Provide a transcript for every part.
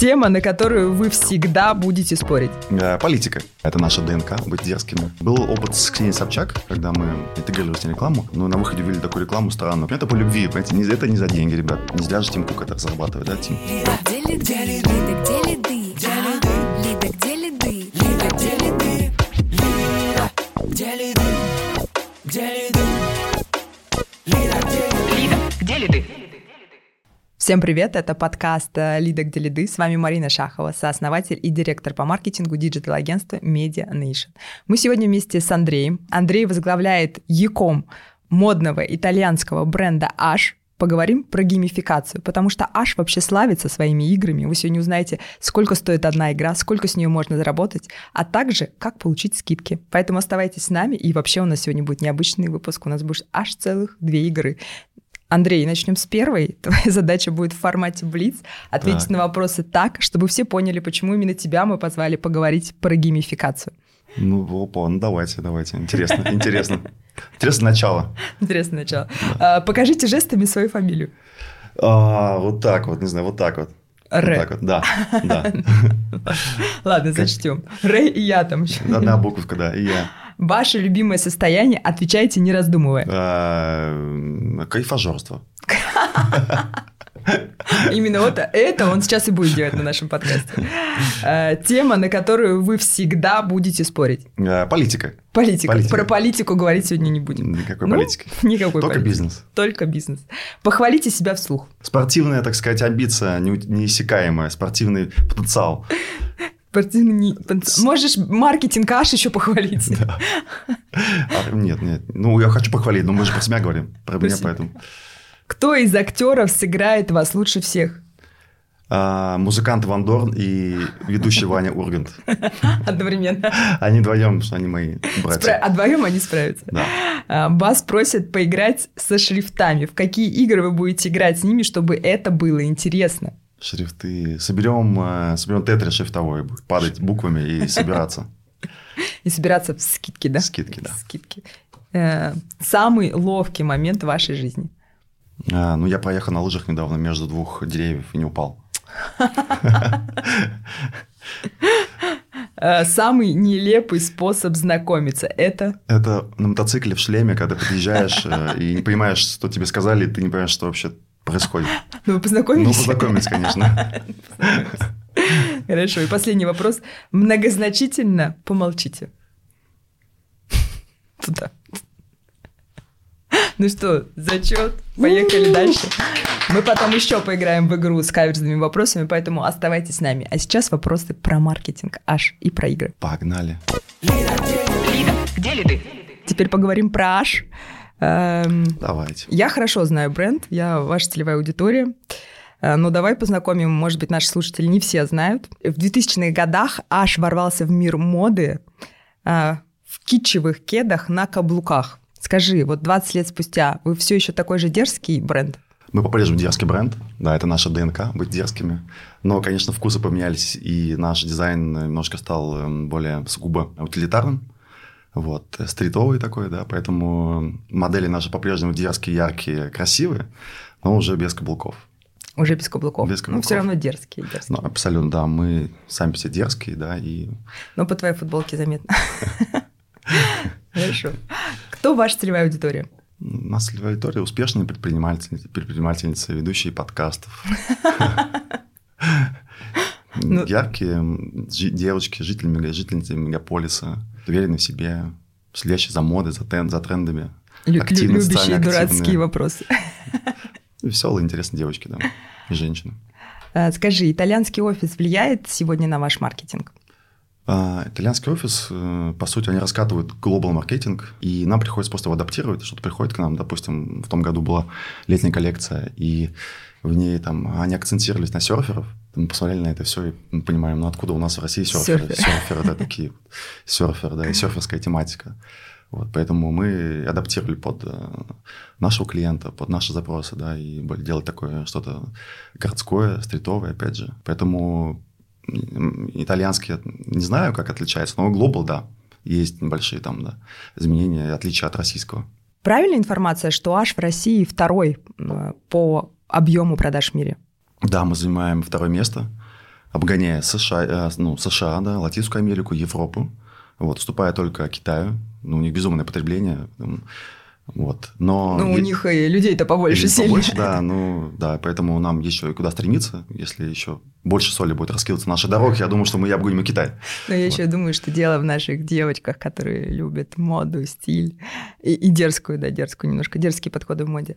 Тема, на которую вы всегда будете спорить. Э, Политика. Это наша ДНК, быть дерзкими. Был опыт с Ксенией Собчак, когда мы интегрировали с ней рекламу, но на выходе увидели такую рекламу странную. Это по любви, понимаете, не- это не за деньги, ребят. Не зря же Тим Кук это зарабатывает, да, Тим? Где лиды? Лида, Всем привет, это подкаст э, «Лида, где лиды». С вами Марина Шахова, сооснователь и директор по маркетингу диджитал-агентства Media Nation. Мы сегодня вместе с Андреем. Андрей возглавляет e-com модного итальянского бренда ASH. Поговорим про геймификацию, потому что ASH вообще славится своими играми. Вы сегодня узнаете, сколько стоит одна игра, сколько с нее можно заработать, а также как получить скидки. Поэтому оставайтесь с нами, и вообще у нас сегодня будет необычный выпуск. У нас будет аж целых две игры. Андрей, начнем с первой. Твоя задача будет в формате Блиц ответить Так. на вопросы так, чтобы все поняли, почему именно тебя мы позвали поговорить про геймификацию. Ну, опа, ну давайте, давайте. Интересно, интересно. Интересно начало. Интересное начало. А, покажите жестами свою фамилию. А, вот так вот, не знаю, вот так вот. Р. Вот так вот, да, да. Ладно, зачтем. Рэй и я там еще. Одна буковка, да, и я. Ваше любимое состояние, отвечайте не раздумывая. А, Кайфажорство. Именно вот это он сейчас и будет делать на нашем подкасте. А, Тема, на которую вы всегда будете спорить. А, Политика. Политика. Политика. Про политику говорить сегодня не будем. Никакой Ну, политики. Никакой Только политики. бизнес. Только бизнес. Похвалите себя вслух. Спортивная, так сказать, амбиция неиссякаемая, спортивный потенциал. Потенциал. Можешь маркетинг аж еще похвалить. А, нет, нет. Ну, я хочу похвалить, но мы же про себя говорим. Про меня себя. поэтому. Кто из актеров сыграет вас лучше всех? А, музыкант Ван Дорн и ведущий Ваня Ургант. Одновременно. Они вдвоем, что они мои Спра- братья. А вдвоем они справятся. Да. А, Вас просят поиграть со шрифтами. В какие игры вы будете играть с ними, чтобы это было интересно? Шрифты. Соберем, э, соберем тетрис шрифтовой, будет падать буквами и собираться. И собираться в скидки, да? Скидки, да. Скидки. Э, Самый ловкий момент в вашей жизни. А, ну, я проехал на лыжах недавно между двух деревьев и не упал. Самый нелепый способ знакомиться – это... Это на мотоцикле в шлеме, когда ты подъезжаешь и не понимаешь, что тебе сказали, и ты не понимаешь, что вообще происходит. Ну, вы Ну, познакомились? познакомились, конечно. Хорошо. И последний вопрос. Многозначительно помолчите. Туда. Ну что, зачет. Поехали дальше. Мы потом еще поиграем в игру с каверзными вопросами, поэтому оставайтесь с нами. А сейчас вопросы про маркетинг аж и про игры. Погнали. Где лиды? Теперь поговорим про аж. Эм, Давайте. Я хорошо знаю бренд, я ваша целевая аудитория. Э, Но давай познакомим, может быть, наши слушатели не все знают. В 2000-х годах Аш ворвался в мир моды э, в китчевых кедах на каблуках. Скажи, вот 20 лет спустя вы все еще такой же дерзкий бренд? Мы по-прежнему дерзкий бренд. Да, это наша ДНК, быть дерзкими. Но, конечно, вкусы поменялись, и наш дизайн немножко стал эм, более сугубо утилитарным. Вот, стритовый такой, да, поэтому модели наши по-прежнему дерзкие, яркие, красивые, но уже без каблуков. Уже без каблуков. Без Ну, каблуков. все равно дерзкие, дерзкие. Ну, абсолютно, да, мы сами все дерзкие, да, и Но по твоей футболке заметно. Хорошо. Кто ваша целевая аудитория? у нас целевая аудитория успешные предпринимательницы, предпринимательницы, ведущие подкастов. Ну- Яркие девочки, жители, жительницы мегаполиса, уверенные в себе, следящие за модой, за, тен- за трендами. Лю- Активные, любящие дурацкие активные. вопросы. Веселые, интересные девочки, да, и женщины. А, Скажи, итальянский офис влияет сегодня на ваш маркетинг? А, Итальянский офис, э, по сути, они раскатывают глобал маркетинг, и нам приходится просто его адаптировать. Что-то приходит к нам, допустим, в том году была летняя коллекция, и в ней там они акцентировались на серферов. Мы посмотрели на это все и мы понимаем, ну откуда у нас в России серферы? Серферы. Серферы, да, такие. Серферы, да, и серферская тематика. Вот, поэтому мы адаптировали под э, нашего клиента, под наши запросы, да, и делать такое что-то городское, стритовое, опять же. Поэтому итальянский, не знаю, как отличается, но глобал, да, есть небольшие там, да, изменения, отличия от российского. Правильная информация, что аж в России второй э, по объему продаж в мире? Да, мы занимаем второе место. обгоняя США, э, ну, США, да, Латинскую Америку, Европу, вот, уступая только Китаю. Ну, у них безумное потребление. Вот. Но Ну, у е- них и людей-то побольше Или сильно. побольше, да, ну, да, поэтому нам еще и куда стремиться, если еще больше соли будет раскидываться на наши дороги, я думаю, что мы и обгоним и Китай. Но я Вот. еще думаю, что дело в наших девочках, которые любят моду, стиль и, и дерзкую, да, дерзкую немножко, дерзкие подходы в моде.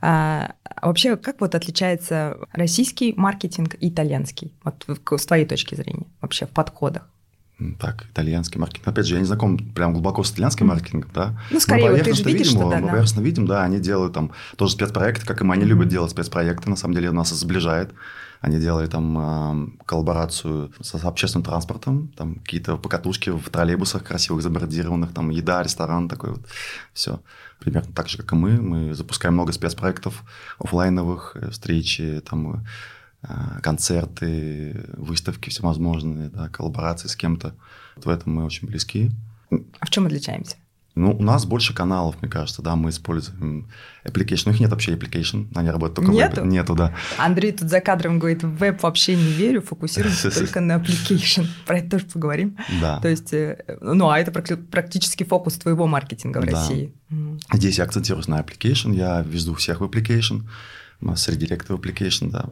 А, а вообще, как вот отличается российский маркетинг и итальянский? Вот с твоей точки зрения вообще в подходах. Так, итальянский маркетинг. Опять же, я не знаком прям глубоко с итальянским маркетингом, да. Ну, скорее, мы вот ты же поверхностно видишь, видим что да, мы да. поверхностно видим, да, они делают там тоже спецпроекты, как и мы, они любят делать спецпроекты, на самом деле, нас сближает. Они делали там а, коллаборацию с, с общественным транспортом, там какие-то покатушки в троллейбусах красивых, забордированных, там еда, ресторан такой вот, все. Примерно так же, как и мы. Мы запускаем много спецпроектов оффлайновых, э, встречи, там э, концерты, выставки всевозможные, да, коллаборации с кем-то. Вот в этом мы очень близки. А в чем отличаемся? Ну, у нас больше каналов, мне кажется, да, мы используем application. Ну, их нет вообще application, они работают только в Нету? вебе. Нету, да. Андрей тут за кадром говорит, в веб вообще не верю, фокусируемся только на application. Про это тоже поговорим. Да. То есть, э, ну, а это практи- практически фокус твоего маркетинга в Да. России. Здесь я акцентируюсь на application, я везу всех в application, у нас среди директоров application, да,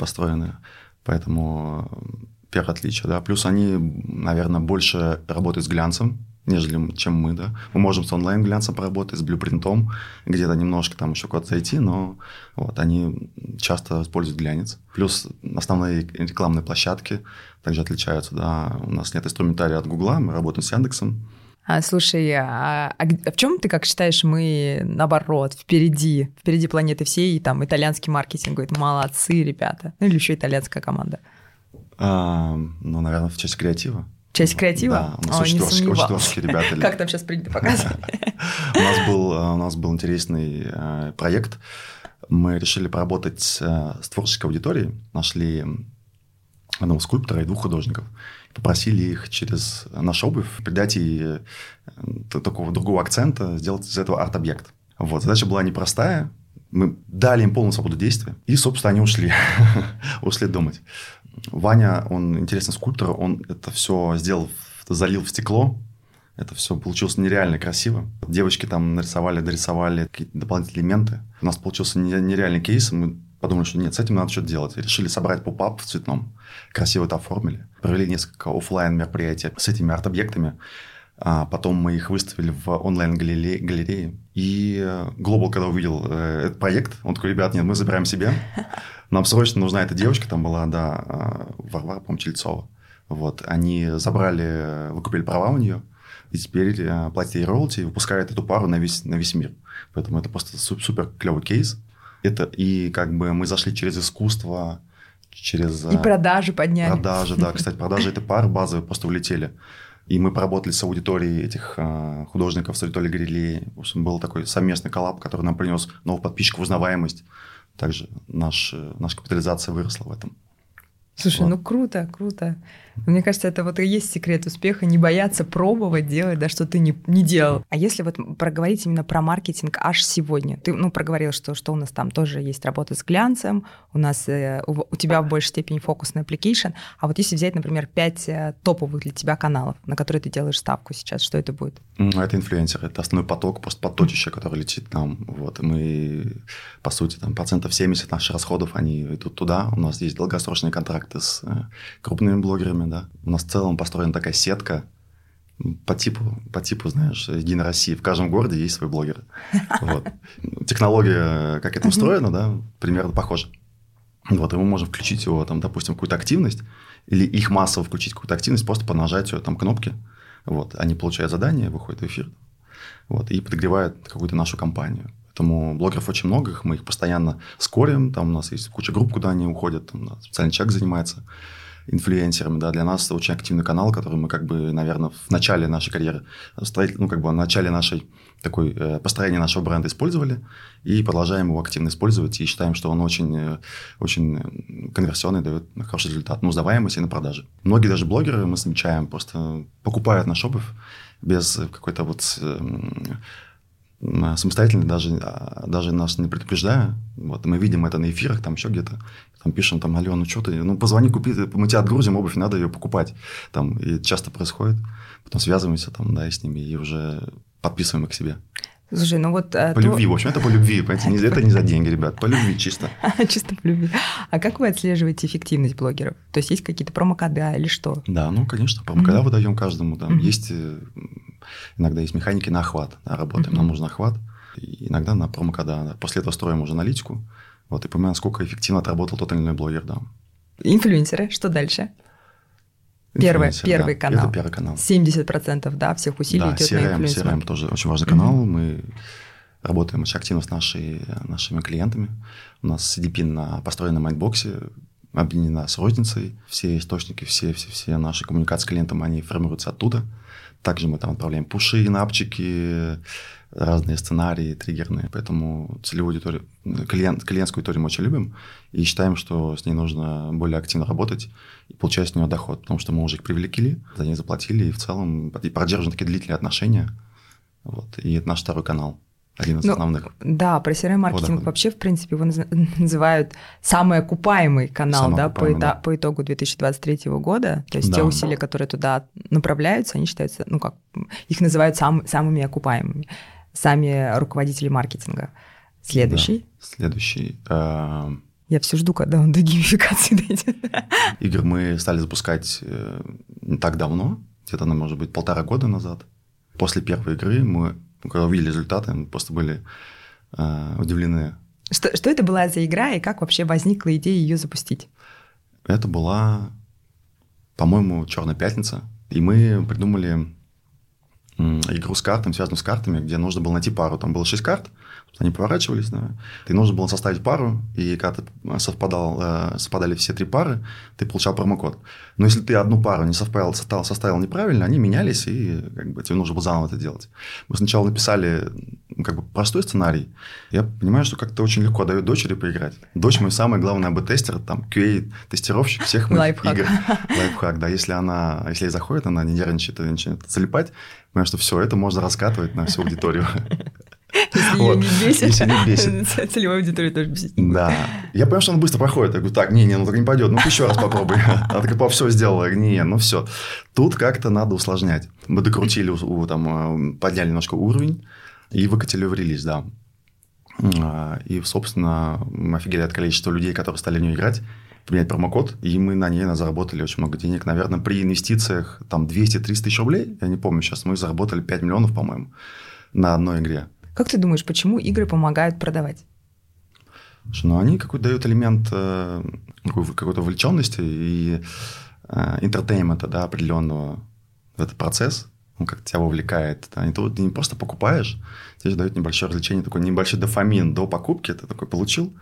построены. Поэтому э, первое отличие, да. Плюс они, наверное, больше работают с глянцем, нежели чем мы, да. Мы можем с онлайн-глянцем поработать, с блюпринтом, где-то немножко там еще куда-то зайти, но вот они часто используют глянец. Плюс основные рекламные площадки также отличаются, да. У нас нет инструментария от Гугла, мы работаем с Яндексом, А, слушай, а, а г- в чем ты, как считаешь, мы наоборот, впереди, впереди планеты всей, и там итальянский маркетинг говорит, молодцы, ребята. Ну или еще итальянская команда. А, ну, наверное, в части креатива. Часть креатива? Да, у нас Ой, очень, творческие, очень творческие ребята. Как там сейчас принято показывать? У нас был, э, у нас был интересный э, проект. Мы решили поработать с творческой аудиторией. Нашли одного скульптора и двух художников. Попросили их через нашу обувь придать ей э, такого другого акцента, сделать из этого арт-объект. Вот. Задача была непростая. Мы дали им полную свободу действия. И, собственно, они ушли. ушли думать. Ваня, он интересный скульптор. Он это все сделал, залил в стекло. Это все получилось нереально красиво. Девочки там нарисовали, дорисовали какие-то дополнительные элементы. У нас получился не- нереальный кейс. Мы подумали, что нет, с этим надо что-то делать. И решили собрать поп-ап в цветном. Красиво это оформили. Провели несколько оффлайн мероприятий с этими арт-объектами. А потом мы их выставили в онлайн-галерее. И э, Global, когда увидел э, этот проект, он такой, ребят, нет, мы забираем себе. Нам срочно нужна эта девочка, там была, да, э, Варвара, по-моему, Чельцова. Вот, они забрали, э, выкупили права у нее, и теперь э, платят ей роялти и выпускают эту пару на весь, на весь мир. Поэтому это просто су- супер клевый кейс. Это и как бы мы зашли через искусство, через... И э, продажи подняли. Продажи, да. Кстати, продажи этой пары базовые просто улетели. И мы поработали с аудиторией этих э, художников, с аудиторией галереи. В общем, был такой совместный коллаб, который нам принес новых подписчиков, узнаваемость. Также наш, э, наша капитализация выросла в этом. Слушай, Вот. ну круто, круто. Мне кажется, это вот и есть секрет успеха, не бояться пробовать делать, да, что ты не, не делал. А если вот проговорить именно про маркетинг аж сегодня, ты, ну, проговорил, что, что у нас там тоже есть работа с глянцем, у нас, э, у, у тебя в большей степени фокус на application, а вот если взять, например, пять э, топовых для тебя каналов, на которые ты делаешь ставку сейчас, что это будет? Это инфлюенсеры, это основной поток, просто поточище, которое летит нам. Вот. Мы, по сути, там, процентов 70 наших расходов, они идут туда. У нас есть долгосрочные контракты с э, крупными блогерами, да. У нас в целом построена такая сетка, по типу, по типу, знаешь, Единой России. В каждом городе есть свой блогер. Вот. Технология, как это устроено, да, примерно похожа. Вот, и мы можем включить его, там, допустим, какую-то активность, или их массово включить какую-то активность просто по нажатию там кнопки. Вот, они получают задание, выходят в эфир, вот, и подогревают какую-то нашу компанию. Поэтому блогеров очень много, мы их постоянно скорим, там у нас есть куча групп, куда они уходят, там, специальный человек занимается инфлюенсерами, да, для нас это очень активный канал, который мы, как бы, наверное, в начале нашей карьеры, строитель- ну, как бы, в начале нашей такой э, построения нашего бренда использовали и продолжаем его активно использовать и считаем, что он очень, э, очень э, конверсионный, дает хороший результат, на узнаваемость и на продажи. Многие даже блогеры, мы замечаем, просто покупают наш обувь без какой-то вот э, м, м, самостоятельно, даже, а, даже нас не предупреждая. Вот, мы видим это на эфирах, там еще где-то. Там пишем, там, Алена, ну что ты, ну позвони, купи, мы тебя отгрузим, обувь, надо ее покупать. Там, и часто происходит. Потом связываемся там, да, и с ними, и уже подписываем их к себе. Слушай, ну вот... э, По то- любви, в общем, это по любви, понимаете, это не за деньги, ребят, по любви чисто. Чисто по любви. А как вы отслеживаете эффективность блогеров? То есть есть какие-то промокода или что? Да, ну, конечно, промокода выдаем каждому. Мгм. Есть, э, иногда есть механики на охват. Работаем, нам нужен охват. Иногда на промокода. да. После этого строим уже аналитику. Вот, и понимаем, сколько эффективно отработал тот или иной блогер, да. Инфлюенсеры, что дальше? Первый- первый да. канал. Это первый канал. 70% да, всех усилий да, идет на CRM, инфлюенсер. CRM тоже очень важный канал. Мы работаем очень активно с нашей, нашими клиентами. У нас CDP на, построен на Mindbox е, объединена с розницей. Все источники, все, все, все наши коммуникации с клиентом, они формируются оттуда. Также мы там отправляем пуши, in-app чики, разные сценарии триггерные. Поэтому целевую аудиторию, клиент, клиентскую аудиторию мы очень любим и считаем, что с ней нужно более активно работать и получать с нее доход, потому что мы уже их привлекли, за них заплатили, и в целом и поддерживаем такие длительные отношения. Вот. И это наш второй канал, один из Ну, основных. Да, про CRM-маркетинг вообще, в принципе, его наз- называют самый окупаемый канал Самый да, окупаемый, по, да. по итогу 2023 года. То есть Да. те усилия, которые туда направляются, они считаются, ну как, их называют сам- самыми окупаемыми. Сами руководители маркетинга. Следующий. Да. Следующий. э, Я все жду, когда он до геймификации дойдет. Игр мы стали запускать э, не так давно, где-то, может быть, полтора года назад. После первой игры мы, когда увидели результаты, мы просто были э, удивлены. Что, что это была за игра и как вообще возникла идея ее запустить? Это была, по-моему, Черная пятница. И мы придумали игру с картами, связанную с картами, где нужно было найти пару. Там было шесть карт, они поворачивались, да. И нужно было составить пару, и когда ты совпадал, э, совпадали все три пары, ты получал промокод. Но если ты одну пару не совпал, составил, составил неправильно, они менялись, и как бы, тебе нужно было заново это делать. Мы сначала написали как бы простой сценарий. Я понимаю, что как-то очень легко дает дочери поиграть. Дочь мой самый главный АБ-тестер, там QA-тестировщик всех моих Лайфхак. игр. Лайфхак, да. Если она, если ей заходит, она не нервничает и начинает залипать, понимаю, что все, это можно раскатывать на всю аудиторию. Если Вот. ее не бесит, Если не бесит. целевой аудиторию тоже будет. Да. Я понимаю, что он быстро проходит. Я говорю, так, не, не, ну так не пойдет. Ну еще раз попробуй. Она такая, пап, все сделала. Я говорю, не, ну все. Тут как-то надо усложнять. Мы докрутили, там, э, подняли немножко уровень и выкатили в релиз, да. А, И, собственно, мы офигели от количества людей, которые стали в нее играть, поменять промокод, и мы на ней заработали очень много денег. Наверное, при инвестициях там 200-300 тысяч рублей, я не помню сейчас, мы заработали 5 миллионов, по-моему, на одной игре. Как ты думаешь, почему игры помогают продавать? Ну они какой-то дают элемент э, какой- какой-то вовлеченности и э, entertainment а, да, определенного в этот процесс, он как тебя вовлекает. Да. И ты, ты не просто покупаешь, тебе же дают небольшое развлечение, такой небольшой дофамин до покупки, ты такой получил,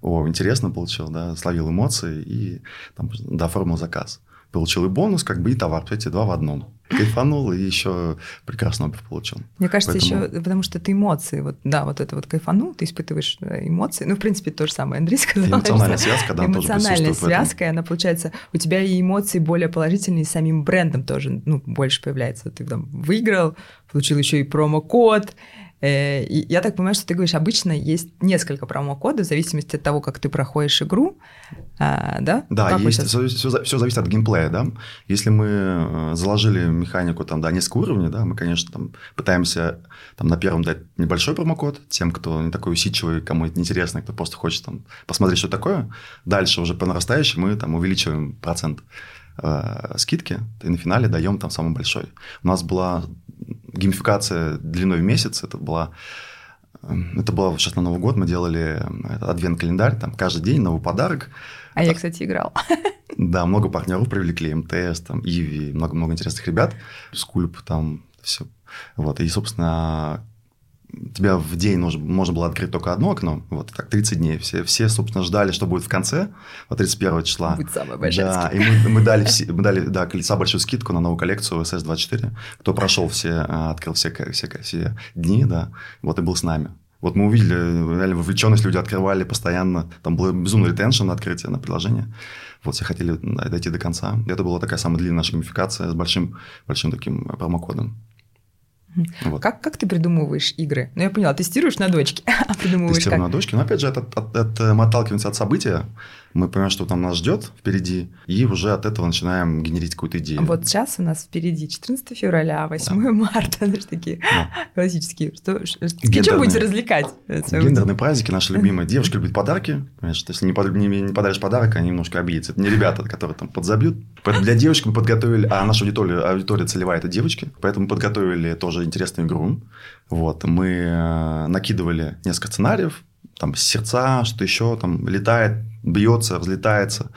о, интересно получил, да, словил эмоции и там, да, оформил заказ. Получил и бонус, как бы, и товар, эти два в одном. Кайфанул и еще прекрасный обувь получил. Мне кажется, Поэтому- еще потому что это эмоции. Вот, да, вот это вот кайфанул, ты испытываешь э, эмоции. Ну, в принципе, то же самое Андрей сказал. Эмоциональная что связка, да, она тоже Эмоциональная этом. связка, и она получается, у тебя и эмоции более положительные, и самим брендом тоже, ну, больше появляется. Ты там выиграл, получил еще и промокод. Э, я так понимаю, что ты говоришь, обычно есть несколько промокодов в зависимости от того, как ты проходишь игру, А, да? Да, Как есть, щас- все, зависит от геймплея, да. Если мы э, заложили механику там, да, несколько уровней, да, мы, конечно, там пытаемся там на первом дать небольшой промокод тем, кто не такой усидчивый, кому это неинтересно, кто просто хочет там посмотреть, что такое. Дальше уже по нарастающей мы там увеличиваем процент э, скидки, и на финале даем там самый большой. У нас была геймификация длиной в месяц, это была э, это было сейчас на Новый год, мы делали э, адвент-календарь, там каждый день новый подарок. А я, кстати, играл. Да, много партнеров привлекли, МТС, там, Иви, много-много интересных ребят, Скульп, там, все. Вот, и, собственно, тебя в день нужно, можно было открыть только одно окно, вот, так, 30 дней. Все, все, собственно, ждали, что будет в конце, вот, 31 числа. Будет самая большая Да, скидка. и мы, мы дали, все, мы дали, да, колеса большую скидку на новую коллекцию SS24. Кто прошел все, а, открыл все, все, все дни, да, вот и был с нами. Вот мы увидели, реально вовлеченность, люди открывали постоянно, там был безумный ретеншн на открытие на приложение. Вот все хотели дойти до конца. Это была такая самая длинная наша геймификация с большим, большим таким промокодом. Вот. Как, как ты придумываешь игры? Ну, я поняла, тестируешь на дочке, а придумываешь Тестируем как? на дочке. Но опять же, это, от- это мы отталкиваемся от события. Мы понимаем, что там нас ждет впереди, и уже от этого начинаем генерить какую-то идею. Вот сейчас у нас впереди 14 февраля, 8 марта, знаешь, такие Да. классические. Что, Гендерные. чем будете развлекать? э, Гендерные праздники наши любимые. Девушка любит подарки. Понимаешь, если не, под- не- не подаришь подарок, они немножко обидятся. Это не ребята, которые там подзабьют. Поэтому для девочек мы подготовили, а наша аудитория, аудитория целевая – это девочки. Поэтому подготовили тоже интересную игру. Вот. Мы э, накидывали несколько сценариев. Там сердца, что еще там летает, бьется, разлетается.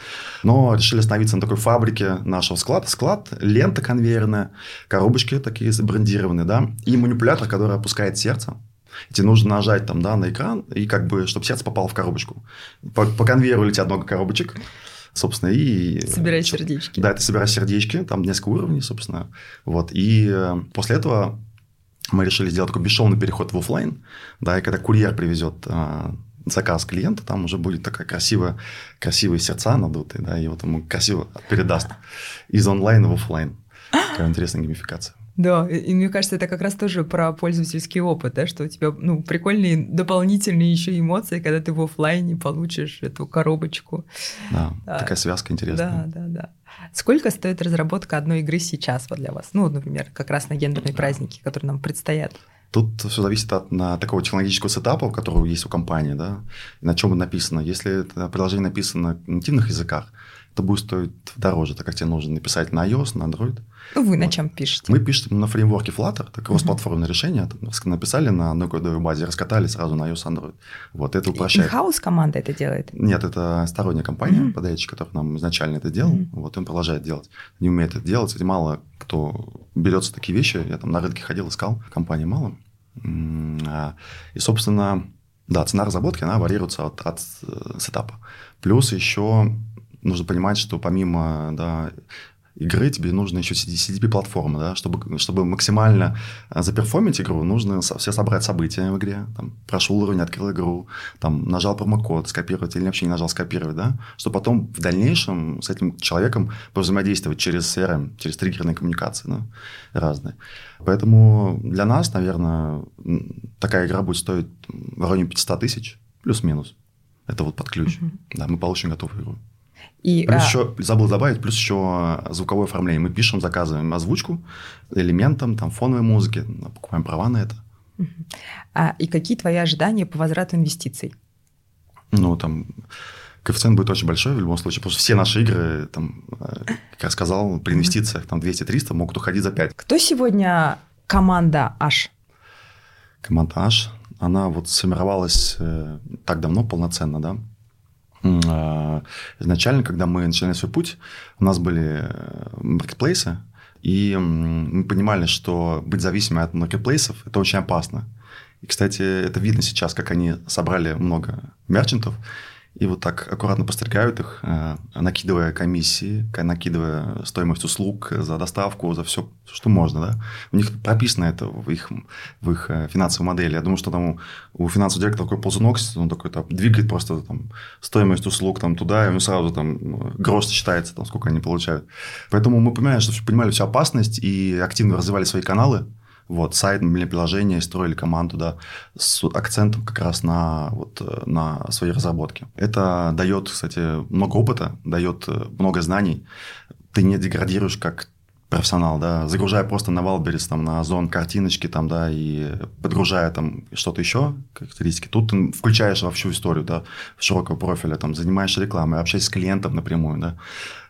Но решили остановиться на такой фабрике нашего склада. Склад, лента конвейерная, коробочки такие забрендированные, да, и манипулятор, который опускает сердце. И тебе нужно нажать там, да, на экран, и как бы, чтобы сердце попало в коробочку. По, по конвейеру летят много коробочек, собственно, и... Собирай сердечки. Да, ты собираешь сердечки, там несколько уровней, собственно. Вот, и э, после этого мы решили сделать такой бесшовный переход в офлайн, да, и когда курьер привезет э, заказ клиента, там уже будет такая красивая, красивые сердца надутые, да, и вот ему красиво передаст из онлайна в офлайн. Такая интересная геймификация. Да, и, и мне кажется, это как раз тоже про пользовательский опыт, да, что у тебя, ну, прикольные дополнительные еще эмоции, когда ты в оффлайне получишь эту коробочку. Да, Да. такая связка Да, интересная. да, да. Сколько стоит разработка одной игры сейчас вот для вас? Ну, например, как раз на гендерные праздники, которые нам предстоят. Тут все зависит от на, такого технологического сетапа, который есть у компании, да, на чем написано. Если это приложение написано на нативных языках, это будет стоить дороже, так как тебе нужно написать на iOS, на Android. Ну, вы на Вот. чем пишете? Мы пишем на фреймворке Flutter, это кроссплатформенное решение, там, рас- написали на одной кодовой базе, раскатали сразу на iOS, Android. Вот это упрощает. Инхаус команда это делает? Нет, это сторонняя компания, Мгм. подающий, который нам изначально это делал. Мгм. Вот он продолжает делать. Не умеет это делать. Кстати, мало кто берется такие вещи. Я там на рынке ходил, искал. Компании мало. А, И, собственно, да, цена разработки, она варьируется от, от э, сетапа. Плюс еще нужно понимать, что помимо да, игры тебе нужно еще CDP-платформа, да, чтобы, чтобы максимально э, заперформить игру, нужно со- все собрать события в игре, там, прошел уровень, открыл игру, там, нажал промокод, скопировать или вообще не нажал скопировать, да, чтобы потом в дальнейшем с этим человеком взаимодействовать через CRM, через триггерные коммуникации да, разные. Поэтому для нас, наверное, такая игра будет стоить в районе 500 тысяч, плюс-минус. Это вот под ключ. Мгм. Да, мы получим готовую игру. И, Плюс а, еще, забыл добавить, плюс еще звуковое оформление. Мы пишем, заказываем озвучку элементам, там, фоновой музыки, покупаем права на это. а, и какие твои ожидания по возврату инвестиций? Ну, там, коэффициент будет очень большой в любом случае, потому что все наши игры, там, как я сказал, при инвестициях там 200-300 могут уходить за 5. Кто сегодня команда H? Команда H, она вот сформировалась э, так давно, полноценно, да. А, Изначально, когда мы начинали свой путь, у нас были э, маркетплейсы, и мы понимали, что быть зависимым от маркетплейсов – это очень опасно. И, кстати, это видно сейчас, как они собрали много мерчантов, и вот так аккуратно подстригают их, э, накидывая комиссии, накидывая стоимость услуг за доставку, за все, что можно. Да? У них прописано это в их, в их э, финансовой модели. Я думаю, что там у, финансового директора такой ползунок, он такой там, двигает просто там, стоимость услуг там, туда, и него сразу там э, грош считается, там, сколько они получают. Поэтому мы понимали, что понимали всю опасность и активно развивали свои каналы. Вот, сайт, мобильное приложение, строили команду, да, с акцентом как раз на, вот, э, на свои разработки. Это дает, кстати, много опыта, дает э, много знаний. Ты не деградируешь как профессионал, да, загружая просто на Wildberries, там, на Озон картиночки, там, да, и подгружая там что-то еще, характеристики. Тут ты включаешь во всю историю, да, широкого профиля, там, занимаешься рекламой, общаешься с клиентом напрямую, да,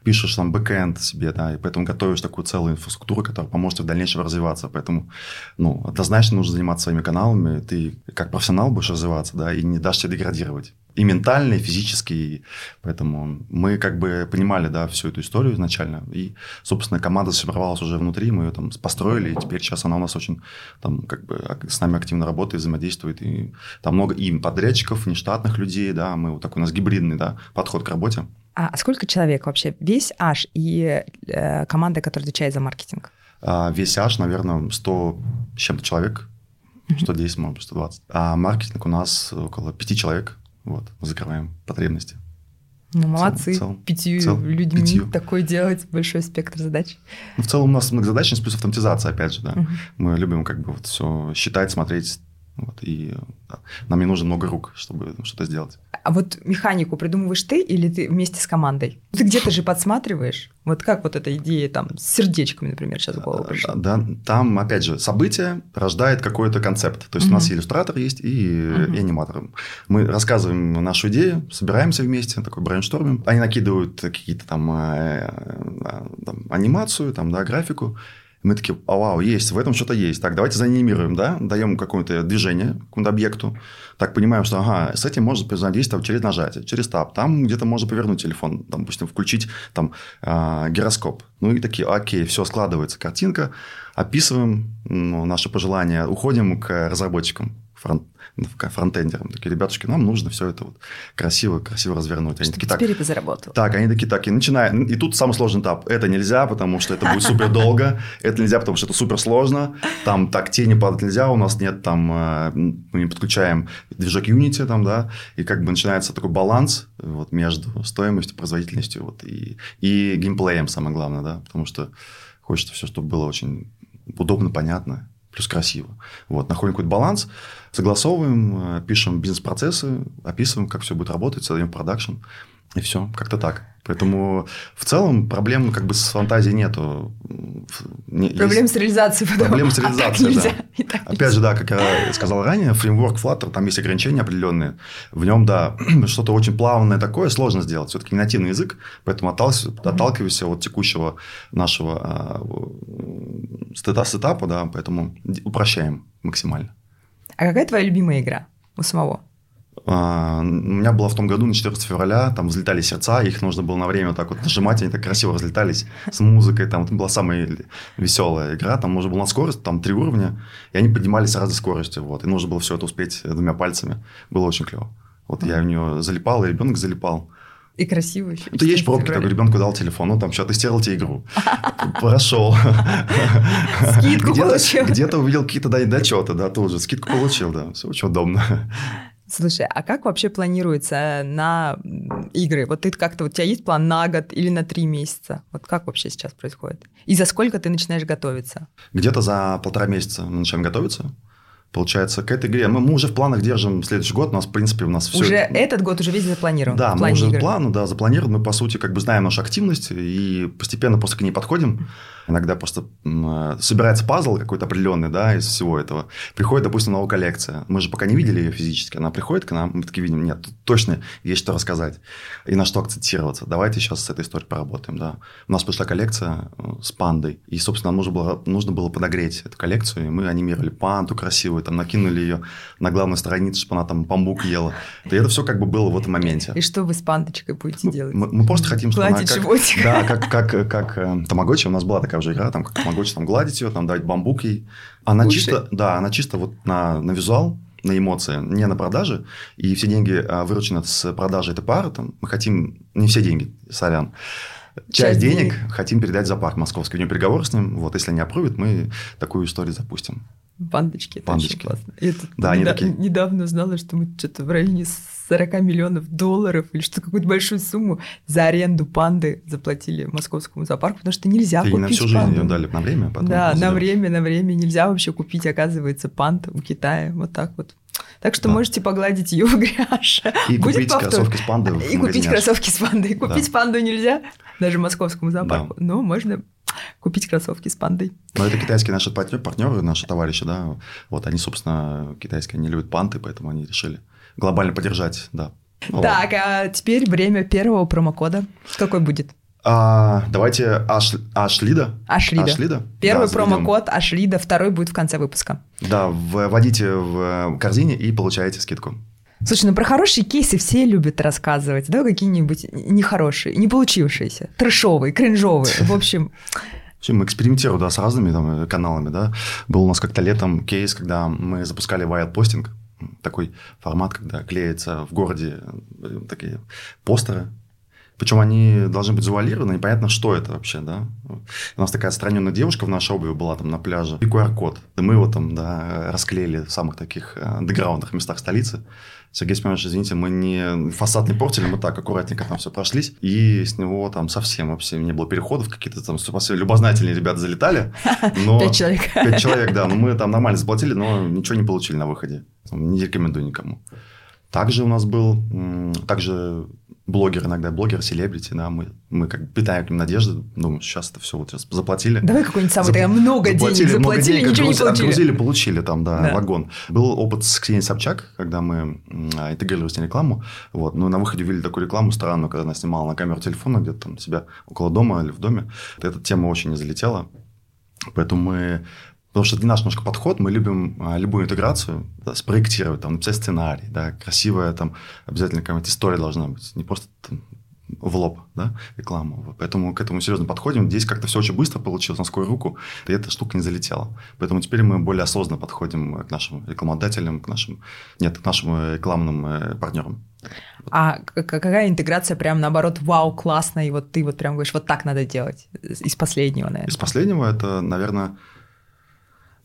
пишешь там backend себе, да, и поэтому готовишь такую целую инфраструктуру, которая поможет в дальнейшем развиваться. Поэтому, ну, однозначно нужно заниматься своими каналами, ты как профессионал будешь развиваться, да, и не дашь себе деградировать. И ментально, и физически. И поэтому мы как бы понимали, да, всю эту историю изначально. И, собственно, команда сформировалась уже внутри, мы ее там построили, и теперь сейчас она у нас очень там как бы с нами активно работает, взаимодействует. И там много и подрядчиков, нештатных людей, да, мы вот такой у нас гибридный, да, подход к работе. А сколько человек вообще? Весь H и э, команда, которая отвечает за маркетинг? А весь аж, наверное, 100 с чем-то человек, 110, может быть, 120. А маркетинг у нас около 5 человек. Вот, закрываем потребности. Ну, молодцы. В целом- Пятью в целом людьми пятью. такой делать большой спектр задач. Ну, в целом у нас многозадачность плюс автоматизация, опять же, да. Мгм. Мы любим как бы вот все считать, смотреть, вот, и нам не нужно много рук, чтобы что-то сделать. А вот механику придумываешь ты или ты вместе с командой? Ты где-то же подсматриваешь. Вот как вот эта идея там с сердечками, например, сейчас в голову пришла? Да, там, опять же, событие рождает какой-то концепт. То есть у нас иллюстратор есть, и, Мгм. и аниматор. Мы рассказываем нашу идею, собираемся вместе, такой брейнштормим. Они накидывают какие-то там, э, э, там анимацию, там, да, графику. Мы такие, а, вау, есть, в этом что-то есть. Так, давайте заанимируем, да, даем какое-то движение какому-то объекту. Так, понимаем, что, ага, с этим можно взаимодействовать через нажатие, через тап. Там где-то можно повернуть телефон, там, допустим, включить там а, гироскоп. Ну и такие, окей, все, складывается картинка, описываем ну, наши пожелания, уходим к разработчикам, фронт, к фронтендерам. Такие, ребятушки, нам нужно все это вот красиво, красиво развернуть. Они Чтобы такие, так, теперь это заработало. так, они такие, так, и начинаем. И тут самый сложный этап. Это нельзя, потому что это будет супер долго. Это нельзя, потому что это супер сложно. Там так тени падать нельзя. У нас нет там... э, Мы не подключаем движок Unity там, да. И как бы начинается такой баланс вот, между стоимостью, производительностью вот, и, и геймплеем, самое главное, да. Потому что хочется все, чтобы было очень удобно, понятно, плюс красиво. Вот, находим какой-то баланс, согласовываем, э, пишем бизнес-процессы, описываем, как все будет работать, создаем продакшн, и все, как-то так. Поэтому в целом проблем как бы с фантазией нету. Не- Проблем есть- с реализацией. потом. Проблем с А реализацией, нельзя, да. так Опять нельзя. же, да, как я сказал ранее, фреймворк Flutter, там есть ограничения определенные. В нем, да, что-то очень плавное такое сложно сделать. Все-таки не нативный язык, поэтому отталкивайся, от текущего нашего а, сетапа, да, поэтому упрощаем максимально. А какая твоя любимая игра у самого? А, У меня было в том году на 14 февраля, там взлетали сердца, их нужно было на время вот так вот нажимать, они так красиво разлетались с музыкой, там это была самая веселая игра, там нужно было на скорость, там три уровня, и они поднимались с разной скоростью, вот, и нужно было все это успеть двумя пальцами, было очень клево. Вот я в нее залипал, и ребенок залипал. И красиво еще. Это есть пробки, как ребенку дал телефон, ну там что, тестировал тебе игру, прошел. Скидку получил. Где-то увидел какие-то дочеты, да, тут же скидку получил, да, все очень удобно. Слушай, а как вообще планируется на игры? Вот ты как-то, у тебя есть план на год или на три месяца? Вот как вообще сейчас происходит? И за сколько ты начинаешь готовиться? Где-то за полтора месяца мы начинаем готовиться. Получается, к этой игре. Мы, мы уже в планах держим следующий год. У нас, в принципе, у нас все... уже этот год уже весь запланирован Да, мы уже игр. план, да, запланирован. Мы, по сути, как бы знаем нашу активность и постепенно просто к ней подходим. Иногда просто э, собирается пазл какой-то определенный, да, из всего этого. Приходит, допустим, новая коллекция. Мы же пока не видели ее физически. Она приходит к нам, мы такие видим, нет, тут точно есть что рассказать и на что акцентироваться. Давайте сейчас с этой историей поработаем, да. У нас пришла коллекция э, с пандой. И, собственно, нам нужно было, нужно было подогреть эту коллекцию. И мы анимировали панду красивую, там накинули ее на главную страницу, чтобы она там бамбук ела. И это все как бы было в этом моменте. И что вы с пандочкой будете делать? Мы, мы просто хотим, чтобы она как, да, как, как, как э, Тамагочи, у нас была такая уже игра, там, как Тамагочи, там, гладить ее, там, давать бамбук ей. Она Кушай. чисто, да, она чисто вот на, на визуал, на эмоции, не на продаже. И все деньги а, выручены с продажи этой пары. Там, мы хотим, не все деньги, сорян, Часть, Часть денег, денег. хотим передать за парк московский. У него переговор с ним. Вот, если они опрувят, мы такую историю запустим. Пандочки, это Пандочки. очень классно. Я тут Да, они такие. недавно узнала, что мы что-то в районе 40 миллионов долларов или что какую-то большую сумму за аренду панды заплатили московскому зоопарку, потому что нельзя И купить на всю жизнь панду. ее дали на время. потом Да, на время, на время нельзя вообще купить, оказывается, панд у Китая. Вот так вот. Так что Да. можете погладить ее в гряж. И Будет купить повтор. кроссовки с пандой в И купить кроссовки с пандой. Купить панду нельзя, даже московскому зоопарку. Да. Но можно купить кроссовки с пандой. Но это китайские наши партнеры, наши товарищи, да. Вот они, собственно, китайские, они любят панты, поэтому они решили глобально поддержать, да. Ну, ладно. Так, а теперь время первого промокода. Какой будет? А, давайте Аш, Ашлида. Ашлида. Ашлида. Первый Да, заведем. промокод Ашлида, второй будет в конце выпуска. Да, вводите в корзине и получаете скидку. Слушай, ну про хорошие кейсы все любят рассказывать. Да, какие-нибудь нехорошие, не получившиеся, трешовые, кринжовые. В общем, мы экспериментируем, да, с разными там, каналами, да. Был у нас как-то летом кейс, когда мы запускали wild постинг, такой формат, когда клеятся в городе э, такие постеры, Причем они должны быть завуалированы, непонятно, что это вообще, да. У нас такая отстраненная девушка в нашей обуви была там на пляже. И QR-код. Мы его там, да, расклеили в самых таких э, андеграундных местах столицы. Сергей Семенович, извините, мы не фасад не портили, мы так аккуратненько там все прошлись. И с него там совсем вообще не было переходов, какие-то там любознательные ребята залетали. Но... Пять человек. Пять человек, да. Но мы там нормально заплатили, но ничего не получили на выходе. Не рекомендую никому. Также у нас был, также блогер иногда, блогер, селебрити, да, мы, мы как бы питаем к ним надежды, думаю, сейчас это все вот сейчас заплатили. Давай какой-нибудь самый, Зап... много заплатили, денег заплатили, много денег, ничего отгруз... не получили. Отгрузили, получили там, да, да, вагон. Был опыт с Ксенией Собчак, когда мы интегрировали с ней рекламу, вот, ну, на выходе увидели такую рекламу странную, когда она снимала на камеру телефона где-то там себя около дома или в доме. Эта тема очень не залетела, Поэтому мы Потому что это наш немножко подход, мы любим а, любую интеграцию да, спроектировать, там, написать сценарий, да, красивая там обязательно какая-нибудь история должна быть, не просто там, в лоб, да, рекламу. Поэтому к этому серьезно подходим. Здесь как-то все очень быстро получилось, на скорую руку, и эта штука не залетела. Поэтому теперь мы более осознанно подходим к нашим рекламодателям, к нашим, нет, к нашим рекламным э, партнерам. А какая интеграция прям наоборот, вау, классно, и вот ты вот прям говоришь, вот так надо делать из последнего, наверное? Из последнего это, наверное,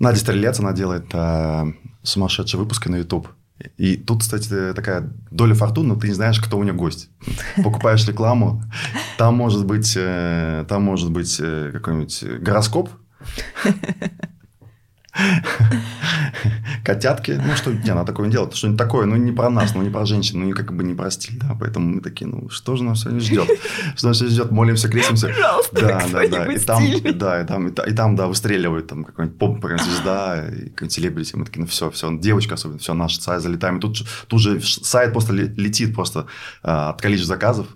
Надя Стрелец, она делает э, сумасшедшие выпуски на YouTube. И тут, кстати, такая доля фортуны, но ты не знаешь, кто у нее гость. Покупаешь рекламу, там может быть, э, там может быть э, какой-нибудь гороскоп, Котятки, ну что, не, она такое не делает, что-нибудь такое, ну не про нас, ну не про женщин, ну как бы не про стиль, да, поэтому мы такие, ну что же нас сегодня ждет, что нас ждет, молимся, крестимся. Пожалуйста, да, да, да, и там, да, и там, и там, да, выстреливают там какой-нибудь поп, звезда, и какой-нибудь селебрити, мы такие, ну все, все, девочка особенно, все, наш сайт залетаем, и тут, тут же сайт просто летит просто а, от количества заказов,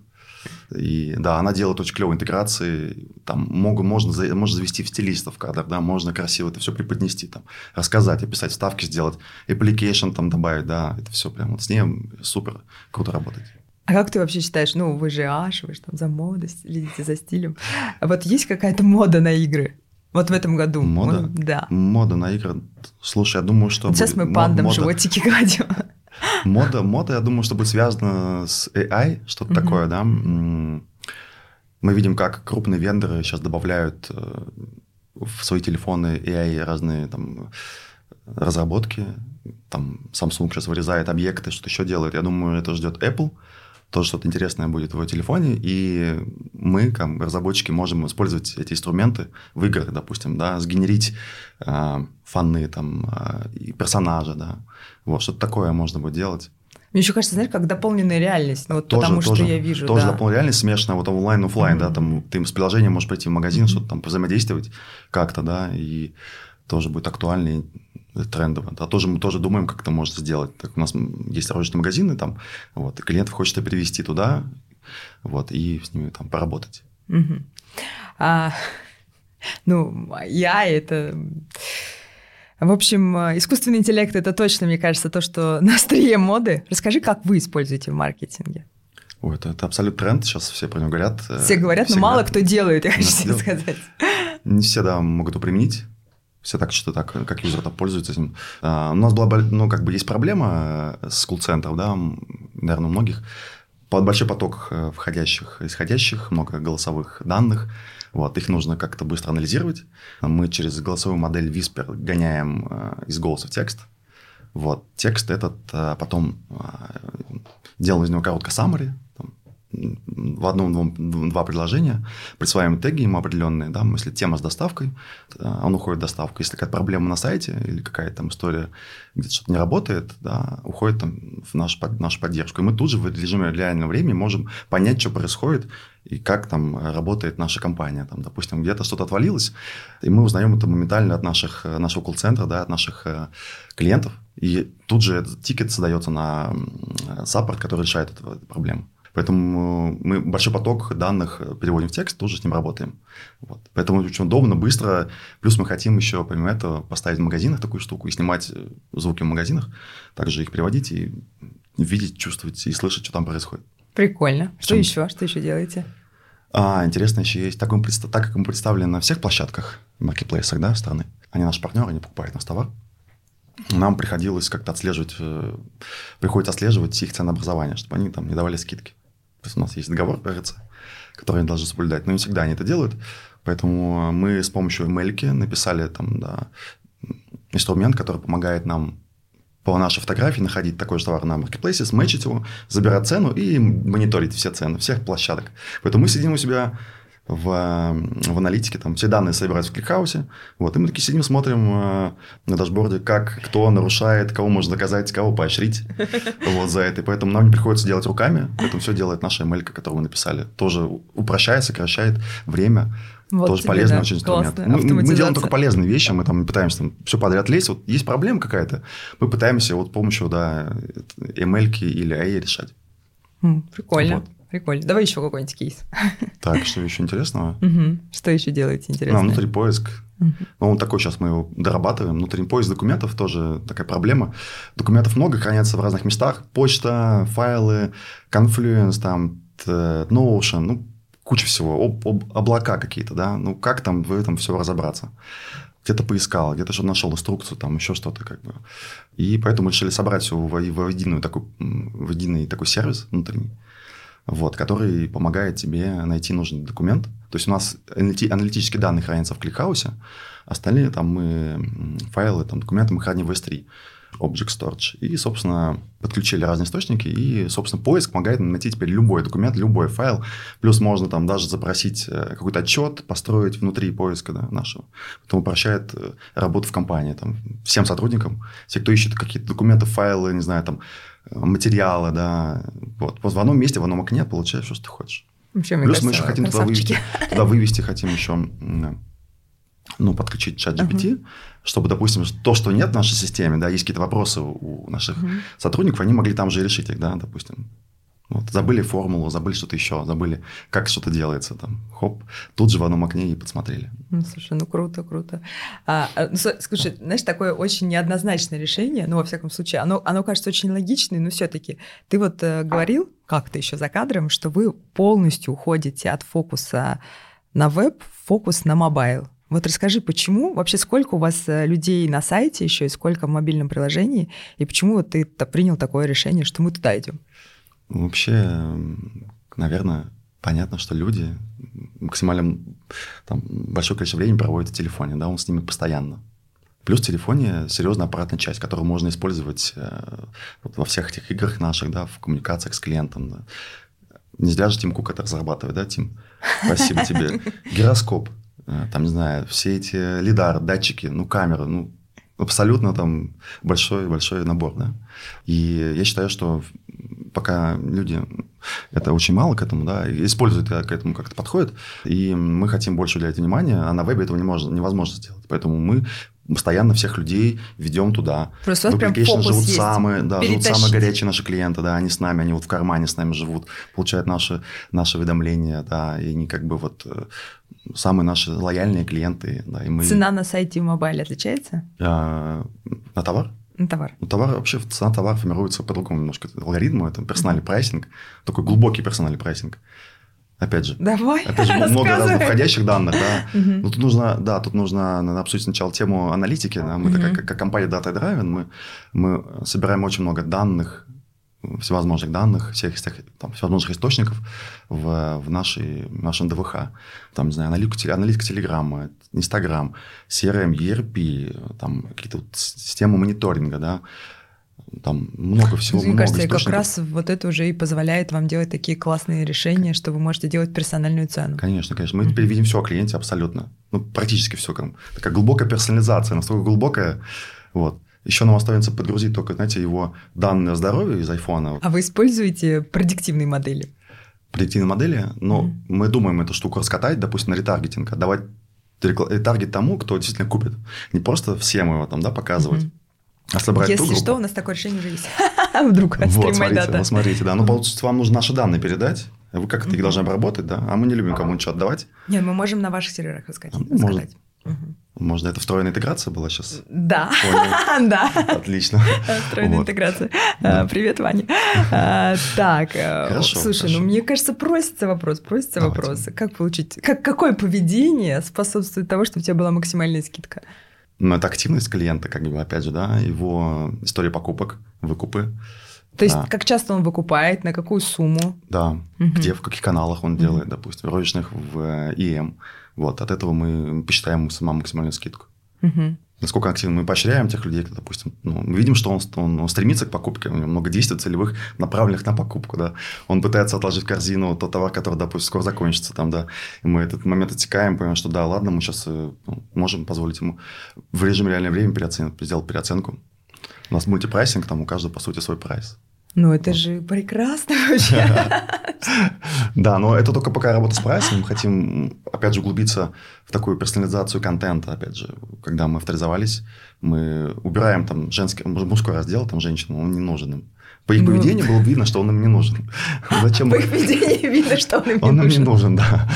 и да, она делает очень клевые интеграции. Там могу, можно, можно завести в стилистов кадр, да, можно красиво это все преподнести, там, рассказать, описать ставки, сделать, application там добавить, да, это все прям вот с ней супер круто работать. А как ты вообще считаешь, ну, вы же аш, вы же там за модой следите за стилем. А вот есть какая-то мода на игры? Вот в этом году. Мода? Он, да. Мода на игры. Слушай, я думаю, что... Сейчас будет... мы пандам мода... животики гладим. Мода, мода, я думаю, что будет связано с AI, что-то mm-hmm. такое, да. Мы видим, как крупные вендоры сейчас добавляют э, в свои телефоны AI разные там разработки. Там Samsung сейчас вырезает объекты, что-то еще делает. Я думаю, это ждет Apple. Тоже что-то интересное будет в его телефоне. И мы, как разработчики, можем использовать эти инструменты в играх, допустим, да, сгенерить э, фаны там, э, персонажа, да. Вот, что-то такое можно будет делать. Мне еще кажется, знаешь, как дополненная реальность, ну, вот тоже, потому тоже, что я вижу. Тоже да. дополненная реальность смешанная, вот онлайн, офлайн, mm-hmm. да, там ты с приложением можешь пойти в магазин, mm-hmm. что-то там взаимодействовать как-то, да, и тоже будет актуально и трендово. Да, тоже мы тоже думаем, как это можно сделать. Так, у нас есть розничные магазины там, вот, и клиентов хочется перевести туда, вот, и с ними там поработать. А, ну, я это в общем, э, искусственный интеллект – это точно, мне кажется, то, что на острие моды. Расскажи, как вы используете в маркетинге? Ой, это, это абсолютно тренд, сейчас все про него говорят. Э, все говорят, все но говорят, мало кто делает, я хочу тебе сказать. Не все, да, могут его применить. Все так что так, как юзер там пользуется этим. А, у нас была, ну, как бы есть проблема э, с колл-центров, да, наверное, у многих. Большой поток входящих, исходящих, много голосовых данных – вот, их нужно как-то быстро анализировать. Мы через голосовую модель Whisper гоняем э, из голоса в текст. Вот, текст этот э, потом э, делаем из него короткое summary, там, в одном, два, два предложения, присваиваем теги ему определенные, да, если тема с доставкой, он уходит в доставку. Если какая-то проблема на сайте или какая-то там история, где что-то не работает, да, уходит там в наш, нашу поддержку. И мы тут же в режиме реального времени можем понять, что происходит, и как там работает наша компания. Там, допустим, где-то что-то отвалилось, и мы узнаем это моментально от наших, нашего колл-центра, да, от наших э, клиентов. И тут же этот тикет создается на саппорт, который решает эту проблему. Поэтому мы большой поток данных переводим в текст, тоже с ним работаем. Вот. Поэтому очень удобно, быстро. Плюс мы хотим еще, помимо этого, поставить в магазинах такую штуку и снимать э, звуки в магазинах, также их переводить и видеть, чувствовать и слышать, что там происходит. Прикольно. Что Чем... еще? Что еще делаете? А, интересно еще есть. Так, мы, так как мы представлены на всех площадках, маркетплейсах, да, страны, они наши партнеры, они покупают наш товар, нам приходилось как-то отслеживать, э, приходится отслеживать их ценообразование, чтобы они там не давали скидки. То есть у нас есть договор, кажется, который они должны соблюдать, но не всегда они это делают. Поэтому мы с помощью ML написали там, да, инструмент, который помогает нам по нашей фотографии находить такой же товар на маркетплейсе, сметчить его, забирать цену и мониторить все цены всех площадок. Поэтому мы сидим у себя в, в аналитике, там все данные собираются в ClickHouse е, вот, и мы такие сидим, смотрим э, на дашборде, как, кто нарушает, кого можно наказать, кого поощрить вот за это, и поэтому нам не приходится делать руками, поэтому все делает наша ML, которую мы написали, тоже упрощает, сокращает время, Вот тоже тебе, полезный да, очень инструмент. Мы, мы делаем только полезные вещи, мы там пытаемся там все подряд лезть. Вот есть проблема какая-то, мы пытаемся вот с помощью да, ML или AI решать. М, Прикольно. Вот. Прикольно. Давай еще какой-нибудь кейс. Так, что еще интересного? Что еще делаете Ну, интересно? внутренний поиск. Ну, он такой, сейчас мы его дорабатываем. Внутренний поиск документов тоже такая проблема. Документов много, хранятся в разных местах. Почта, файлы, Confluence, там, Notion, ну, куча всего. Об- об- облака какие-то, да. Ну, как там в этом все разобраться? Где-то поискал, где-то что нашел инструкцию, там еще что-то как бы. И поэтому решили собрать все в, в единую такой, в единый такой сервис внутренний, вот, который помогает тебе найти нужный документ. То есть у нас аналити- аналитические данные хранятся в кликхаусе, остальные там мы файлы, там документы мы храним в S3, Object Storage. И, собственно, подключили разные источники, и, собственно, поиск помогает найти теперь любой документ, любой файл. Плюс можно там даже запросить э, какой-то отчет, построить внутри поиска да, нашего. Потом упрощает э, работу в компании там, всем сотрудникам. Все, кто ищет какие-то документы, файлы, не знаю, там, материалы, да. Вот. Вот в одном месте, в одном окне получаешь все, что ты хочешь. Вообще, Плюс мы еще хотим туда вывести, туда вывести хотим еще, ну, подключить чат GPT, чтобы, допустим, то, что нет в нашей системе, да, есть какие-то вопросы у наших Мгм. сотрудников, они могли там же решить их, да, допустим. Вот, забыли формулу, забыли что-то еще, забыли, как что-то делается, там, хоп, тут же в одном окне и подсмотрели. Ну, слушай, ну круто, круто. А, а, ну, слушай, знаешь, такое очень неоднозначное решение, ну, во всяком случае, оно, оно кажется очень логичным, но все-таки ты вот э, говорил как-то еще за кадром, что вы полностью уходите от фокуса на веб фокус на mobile. Вот расскажи, почему, вообще сколько у вас э, людей на сайте еще и сколько в мобильном приложении, и почему вот ты принял такое решение, что мы туда идем? Вообще, наверное, понятно, что люди максимально там, большое количество времени проводят в телефоне, да, он с ними постоянно. Плюс в телефоне серьезная аппаратная часть, которую можно использовать э, вот во всех этих играх наших, да, в коммуникациях с клиентом. Да. Не зря же Тим Кук это разрабатывает, да, Тим? Спасибо тебе. Гироскоп, э, там, не знаю, все эти лидар, датчики, ну, камеры, ну, абсолютно там большой-большой набор, да. И я считаю, что пока люди это очень мало к этому, да, используют э, к этому как-то подходят, и мы хотим больше уделять внимания, а на вебе этого не можно, невозможно сделать. Поэтому мы постоянно всех людей ведем туда. Просто В application живут есть. самые, да, живут самые горячие наши клиенты, да, они с нами, они вот в кармане с нами живут, получают наши, наши уведомления, да, и они как бы вот э, самые наши лояльные клиенты, да, и мы... Цена на сайте mobile е отличается э, на товар? на товар? Ну, товар, вообще цена товара формируется по другому немножко алгоритму, это персональный pricing, такой глубокий персональный pricing. Опять же, Давай, опять же, много разных входящих данных, да. Мгм. Ну, тут нужно, да, тут нужно надо обсудить сначала тему аналитики. Да. Мы, Мгм. как, как компания Data Driven, мы, мы собираем очень много данных, всевозможных данных, всех, всех там, всевозможных источников в, в, нашей, в нашем ДВХ. Там, не знаю, аналитика, аналитика Телеграмма, Инстаграм, CRM, ERP, там какие-то вот системы мониторинга, да. Там много всего, Мне много кажется, и как источников. раз вот это уже и позволяет вам делать такие классные решения, что вы можете делать персональную цену. Конечно, конечно. Мы теперь видим все о клиенте абсолютно. Ну, практически все. Такая глубокая персонализация, настолько глубокая. Вот. Еще нам останется подгрузить только, знаете, его данные о здоровье из айфона, А вы используете предиктивные модели? предиктивные модели, но Мгм. мы думаем эту штуку раскатать, допустим, на ретаргетинг, отдавать ретаргет тому, кто действительно купит. Не просто всем его там, да, показывать, Мгм. А собрать Если что, у нас такое решение уже есть. Вдруг Вот, смотрите, вот смотрите, да. Ну, получится, вам нужно наши данные передать, вы как-то их должны обработать, да, а мы не любим кому-нибудь что отдавать. Нет, мы можем на ваших серверах искать. Ну, можно. это встроенная интеграция была сейчас? Да, да. Отлично. Встроенная интеграция. А, Привет, Ваня. А, Так, э, слушай, ну мне кажется, просится вопрос, просится вопрос. Как получить, как, какое поведение способствует того, чтобы у тебя была максимальная скидка? Ну, это активность клиента, как бы, опять же, да, его история покупок, выкупы, То есть, Да. как часто он выкупает, на какую сумму? Да, Мгм. где, в каких каналах он делает, допустим, в розничных, в э, ИМ. Вот, от этого мы посчитаем сама максимальную скидку. Мгм. Насколько активно мы поощряем тех людей, допустим, ну, мы видим, что он, он, он стремится к покупке, у него много действий целевых, направленных на покупку, да. Он пытается отложить в корзину тот товар, который, допустим, скоро закончится там, да. И мы этот момент отсекаем, понимаем, что да, ладно, мы сейчас можем позволить ему в режиме реального времени переоценить, сделать переоценку. У нас мультипрайсинг, там у каждого, по сути, свой прайс. Ну, это же прекрасно вообще. Да, но это только пока работа с прайсом. Мы хотим, опять же, углубиться в такую персонализацию контента. Опять же, когда мы авторизовались, мы убираем там женский, мужской раздел, там женщинам, он не нужен им. По их Ну. поведению было видно, что он им не нужен. Зачем По их поведению видно, что он им он не нам не нужен. нужен, да.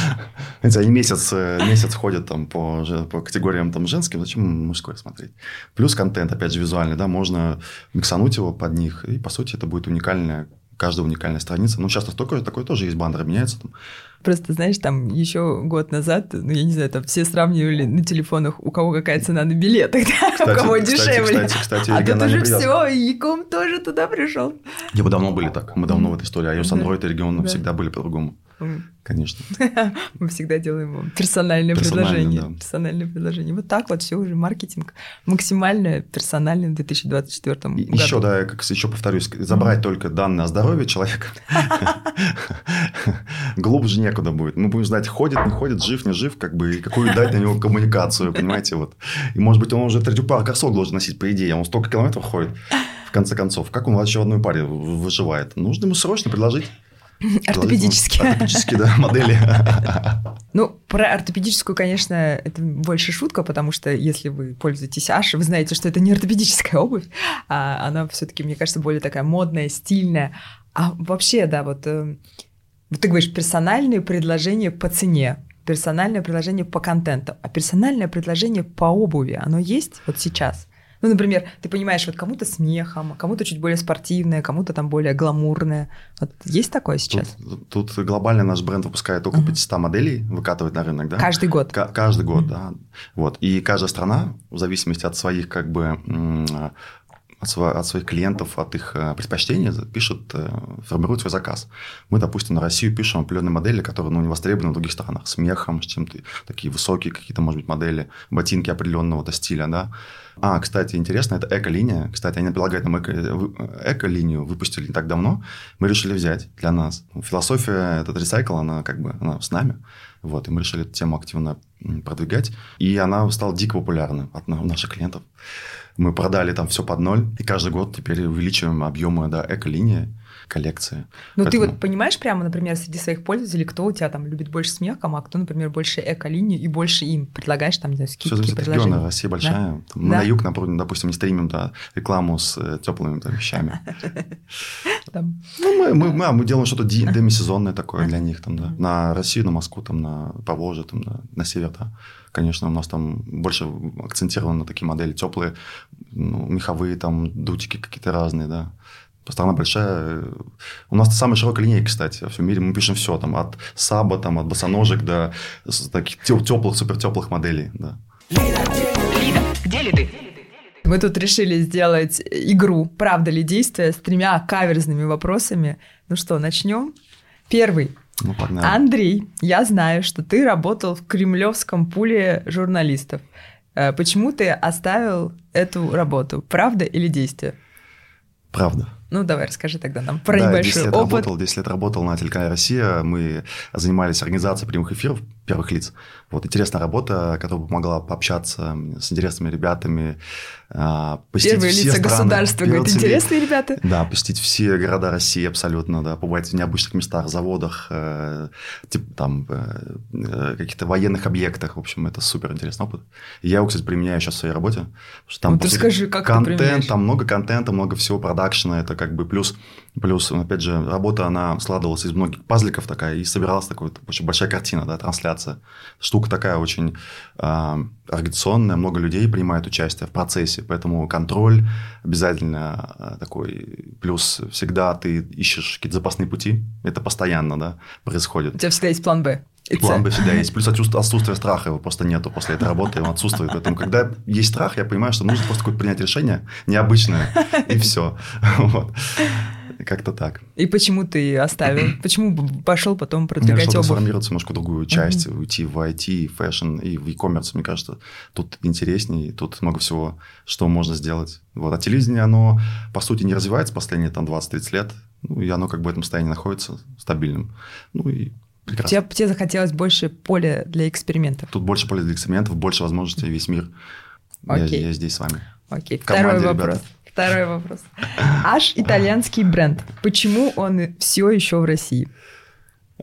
Они месяц, э, месяц ходят там по, по категориям там женским, зачем мужской смотреть? Плюс контент, опять же, визуальный, да, можно миксануть его под них, и, по сути, это будет уникальная, каждая уникальная страница. Ну, сейчас такое, такое тоже есть, баннеры меняются там. Просто, знаешь, там еще год назад, ну, я не знаю, там все сравнивали на телефонах, у кого какая цена на билетах, да, у Кстати, кого кстати, дешевле. кстати, кстати, а тут уже все, и Яком тоже туда пришел. Не, мы давно были так, мы давно в этой истории. iOS, Да. Android и регион Да. всегда были по-другому, конечно. Мы всегда делаем персональное Персонально, предложение. да. Персональное предложение. Вот так вот все уже маркетинг максимально персональный в 2024 И году. Еще, да, я как еще повторюсь, забрать только данные о здоровье человека. Глубже некуда будет. Мы будем знать, ходит, не ходит, жив, не жив, как бы, и какую дать на него коммуникацию, понимаете, вот. И, может быть, он уже третью пару кроссовок должен носить, по идее, он столько километров ходит, в конце концов. Как он вообще в одной паре выживает? Нужно ему срочно предложить. Ортопедически. Ортопедические, да, модели. Ну, про ортопедическую, конечно, это больше шутка, потому что если вы пользуетесь Аш, вы знаете, что это не ортопедическая обувь, а она все-таки, мне кажется, более такая модная, стильная. А вообще, да, вот, э, вот ты говоришь, персональные предложения по цене, персональное предложение по контенту, а персональное предложение по обуви, оно есть вот сейчас? Ну, например, ты понимаешь, вот кому-то смехом, а кому-то чуть более спортивное, кому-то там более гламурное. Вот есть такое сейчас? Тут, тут глобально наш бренд выпускает около Мгм. 500 моделей, выкатывает на рынок, да? Каждый год. Ка- каждый год, да. Вот. И каждая страна, в зависимости от своих, как бы, от, сво- от своих клиентов, от их э, предпочтений, пишет, э, формирует свой заказ. Мы, допустим, на Россию пишем определенные модели, которые ну, не востребованы в других странах. С мехом, с чем-то, такие высокие какие-то, может быть, модели, ботинки определенного стиля, да. А, кстати, интересно, это эко-линия. Кстати, они предлагают нам эко- эко-линию, выпустили не так давно. Мы решили взять для нас. Философия, этот ресайкл, она как бы она с нами. Вот, и мы решили эту тему активно продвигать. И она стала дико популярна от на- наших клиентов. Мы продали там все под ноль, и каждый год теперь увеличиваем объемы да, эко-линии, коллекции. Ну, ты Поэтому- вот понимаешь прямо, например, среди своих пользователей, кто у тебя там любит больше смехом, а кто, например, больше эко-линию и больше им предлагаешь там, не знаю, Все скидки, зависит от предложения. региона. Россия большая. Там Мы Да. на юг, например, допустим, не стримим да, рекламу с э, теплыми там, вещами. Там. Ну, мы, делаем что-то демисезонное такое для них, там, да. На Россию, на Москву, там, на Поволжье, там, да, на север, да. Конечно, у нас там больше акцентировано на такие модели теплые, ну, меховые, там, дутики какие-то разные, да. Страна большая. У нас самая широкая линейка, кстати, во всем мире. Мы пишем все, там, от саба, там, от босоножек до таких теплых, супер теплых моделей, да. Лида, где лиды? Мы тут решили сделать игру «Правда ли действие» с тремя каверзными вопросами. Ну что, начнем? Первый. Ну, погнали. Андрей, я знаю, что ты работал в кремлевском пуле журналистов. Э, Почему ты оставил эту работу? Правда или действие? Правда. Ну, давай, расскажи тогда нам про да, небольшой 10 лет опыт. работал, 10 лет работал на телеканале «Россия». Мы занимались организацией прямых эфиров первых лиц. Вот интересная работа, которая помогла пообщаться с интересными ребятами, а, посетить Первые все лица страны. государства, говорит, лица- интересные ребята. Да, посетить все города России абсолютно, да, побывать в необычных местах, заводах, э, типа там э, э, каких-то военных объектах. В общем, это супер интересный опыт. Я его, кстати, применяю сейчас в своей работе. что там, Ну, ты скажи, как ты контент, применяешь? там много контента, много всего продакшена. Это как бы плюс, плюс, опять же, работа, она складывалась из многих пазликов такая, и собиралась такая очень большая картина, да, трансляция. Штука такая очень э, организационная, много людей принимает участие в процессе, поэтому контроль обязательно э, такой. Плюс всегда ты ищешь какие-то запасные пути, это постоянно, да, происходит. У тебя всегда есть план Б. и. План Б всегда есть. Плюс отсутствие, страха его просто нету после этой работы, он отсутствует. Поэтому, когда есть страх, я понимаю, что нужно просто какое-то принять решение необычное, и все. Вот. Как-то так. И почему ты оставил? Почему пошел потом продвигать обувь? трансформироваться немножко в другую часть, уйти в IT, fashion и в e-commerce. Мне кажется, тут интереснее, тут много всего, что можно сделать. Вот. А телевидение, оно, по сути, не развивается последние там 20-30 лет. Ну, и оно как бы в этом состоянии находится стабильным. Ну, и прекрасно. Тебе, тебе захотелось больше поля для экспериментов. Тут больше поля для экспериментов, больше возможностей, весь мир. Я, Окей. я здесь с вами. Окей, В команде, второй вопрос. ребята. Второй вопрос. Аж итальянский бренд. Почему он все еще в России?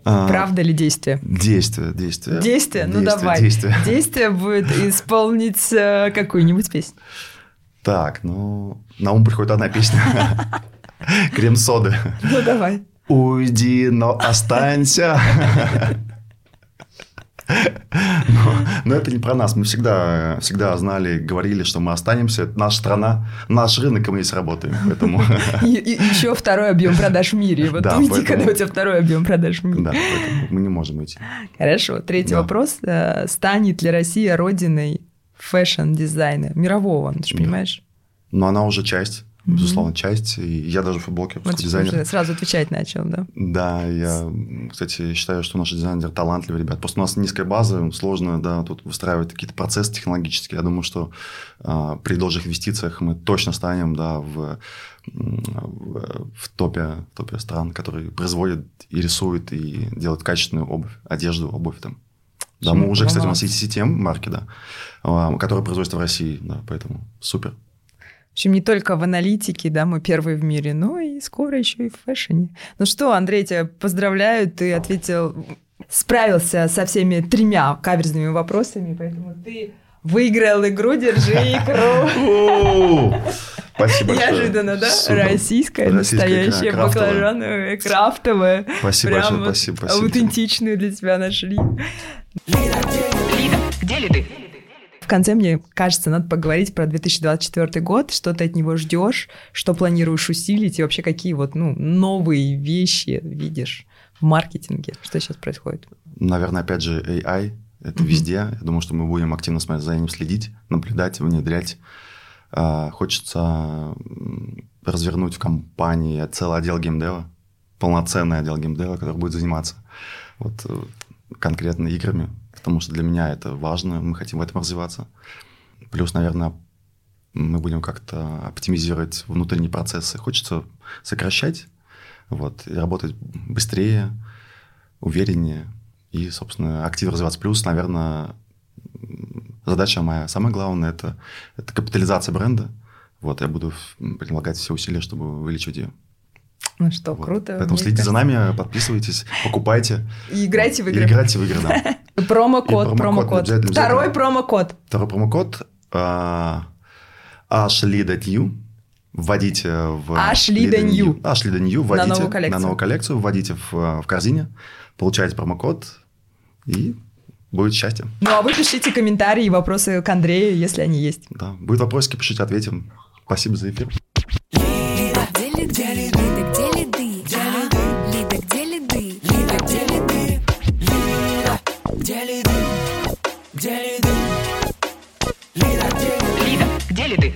А, Правда ли действие? Действие, действие. Действие? Ну Действие, давай. Действие. Действие будет исполнить э, какую-нибудь песню. Так, ну, на ум приходит одна песня. Крем-соды. Ну давай. Уйди, но останься. Но, но это не про нас. Мы всегда, всегда знали, говорили, что мы останемся. Это наша страна, наш рынок, и мы здесь работаем. Поэтому, И, еще второй объем продаж в мире. Вот Да, уйди, поэтому- когда у тебя второй объем продаж в мире. да, мы не можем уйти. Хорошо. Третий Да. вопрос. Э, Станет ли Россия родиной fashion-дизайна мирового? Ты же Да. понимаешь? Но она уже часть. Безусловно, часть. И я даже в футболке Вот дизайнер. уже сразу отвечать начал, да? Да, я, кстати, считаю, что наши дизайнеры талантливые ребята. Просто у нас низкая база, сложно, да, тут выстраивать какие-то процессы технологические. Я думаю, что а, при должных инвестициях мы точно станем, да, в, в, в топе, в топе стран, которые производят и рисуют, и делают качественную обувь, одежду, обувь там. Да, мы уже, кстати, у нас есть CTM марки, да, а, которые производятся в России, да, поэтому супер. В общем, не только в аналитике, да, мы первые в мире, но и скоро еще и в фэшне. Ну что, Андрей, тебя поздравляю, ты ответил, справился со всеми тремя каверзными вопросами, поэтому ты выиграл игру «Держи икру». Спасибо большое. Неожиданно, да? Супер. Российская, Российская, настоящая, крафтовая. баклажановая, крафтовая. Спасибо Прям большое, спасибо, спасибо. Аутентичную для тебя нашли. Лида, где ли ты? В конце, мне кажется, надо поговорить про 2024 год, что ты от него ждешь, что планируешь усилить и вообще какие вот ну, новые вещи видишь в маркетинге, что сейчас происходит. Наверное, опять же, AI. Это Мгм. везде. Я думаю, что мы будем активно за ним следить, наблюдать, внедрять. А, Хочется развернуть в компании целый отдел геймдева, полноценный отдел геймдева, который будет заниматься вот э, конкретно играми, потому что для меня это важно, мы хотим в этом развиваться. Плюс, наверное, мы будем как-то оптимизировать внутренние процессы. Хочется сокращать вот, и работать быстрее, увереннее и, собственно, активно развиваться. Плюс, наверное, задача моя самая главная это, это капитализация бренда. Вот, я буду прилагать все усилия, чтобы увеличивать ее. Ну что, Вот. круто. Поэтому следите за кажется. нами, подписывайтесь, покупайте. И играйте в И игры. играйте в игры, да. Промокод, промокод промокод. обязательно, Второй обязательно. промокод. Второй промокод а, ashlead.new. Вводите в... Ashley the New. Ashley the New. Вводите новую коллекцию. на новую коллекцию. Вводите в, в корзине. Получаете промокод. И будет счастье. Ну а вы пишите комментарии и вопросы к Андрею, если они есть. Да. Будет вопросики, пишите, ответим. Спасибо за эфир. ಹೇಳಿದೆ